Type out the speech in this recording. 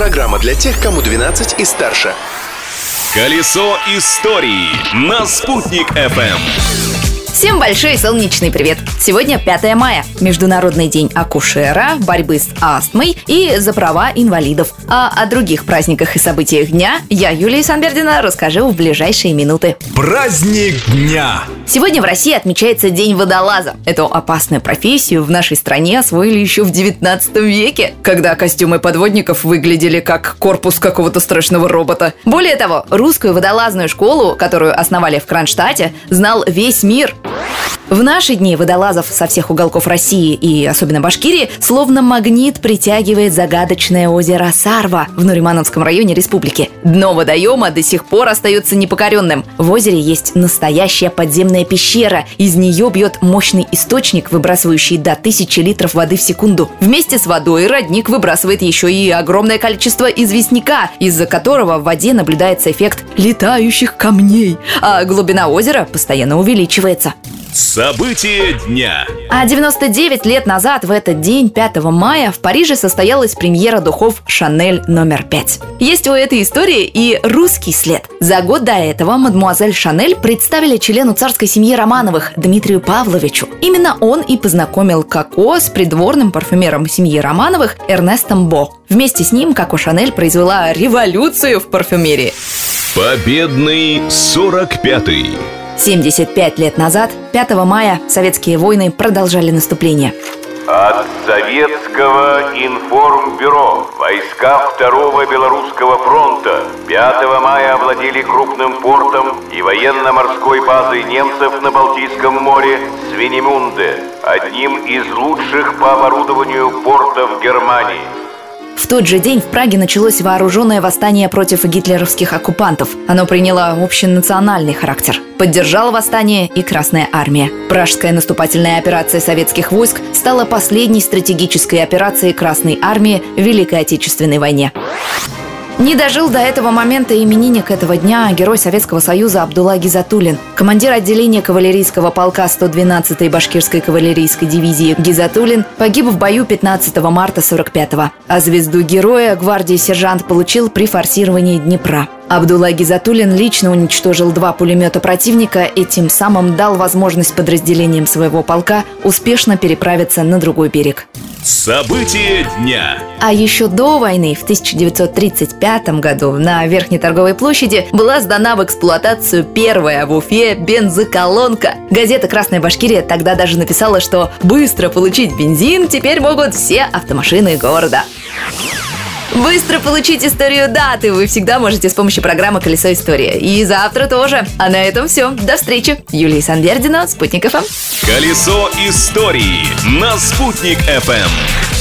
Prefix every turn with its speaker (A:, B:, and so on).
A: Программа для тех, кому 12 и старше.
B: Колесо истории на «Спутник FM.
C: Всем большой солнечный привет! Сегодня 5 мая, Международный день акушера, борьбы с астмой и за права инвалидов. А о других праздниках и событиях дня я, Юлия Санбердина, расскажу в ближайшие минуты.
B: Праздник дня!
C: Сегодня в России отмечается День водолаза. Эту опасную профессию в нашей стране освоили еще в 19 веке, когда костюмы подводников выглядели как корпус какого-то страшного робота. Более того, русскую водолазную школу, которую основали в Кронштадте, знал весь мир. В наши дни водолазов со всех уголков России и особенно Башкирии словно магнит притягивает загадочное озеро Сарва в Нуримановском районе республики. Дно водоема до сих пор остается непокоренным. В озере есть настоящая подземная пещера. Из нее бьет мощный источник, выбрасывающий до тысячи литров воды в секунду. Вместе с водой родник выбрасывает еще и огромное количество известняка, из-за которого в воде наблюдается эффект летающих камней, а глубина озера постоянно увеличивается.
B: События дня.
C: А 99 лет назад, в этот день, 5 мая, в Париже состоялась премьера духов «Шанель номер 5». Есть у этой истории и русский след. За год до этого мадмуазель Шанель представили члену царской семьи Романовых Дмитрию Павловичу. Именно он и познакомил Коко с придворным парфюмером семьи Романовых Эрнестом Бо. Вместе с ним Коко Шанель произвела революцию в парфюмерии.
B: Победный 45-й.
C: 75 лет назад, 5 мая, советские войны продолжали наступление.
D: От Советского информбюро войска Второго Белорусского фронта 5 мая овладели крупным портом и военно-морской базой немцев на Балтийском море Свинемунде, одним из лучших по оборудованию портов Германии –
C: в тот же день в Праге началось вооруженное восстание против гитлеровских оккупантов. Оно приняло общенациональный характер. Поддержала восстание и Красная армия. Пражская наступательная операция советских войск стала последней стратегической операцией Красной армии в Великой Отечественной войне. Не дожил до этого момента именинник этого дня герой Советского Союза Абдулла Гизатулин, командир отделения кавалерийского полка 112-й башкирской кавалерийской дивизии Гизатулин погиб в бою 15 марта 45-го, а звезду героя гвардии сержант получил при форсировании Днепра. Абдулла Гизатуллин лично уничтожил два пулемета противника и тем самым дал возможность подразделениям своего полка успешно переправиться на другой берег.
B: События дня.
C: А еще до войны, в 1935 году, на Верхней торговой площади была сдана в эксплуатацию первая в Уфе бензоколонка. Газета «Красная Башкирия» тогда даже написала, что быстро получить бензин теперь могут все автомашины города. Быстро получить историю даты вы всегда можете с помощью программы «Колесо истории». И завтра тоже. А на этом все. До встречи. Юлия Санвердина, Спутник ФМ.
B: Колесо истории на «Спутник ФМ».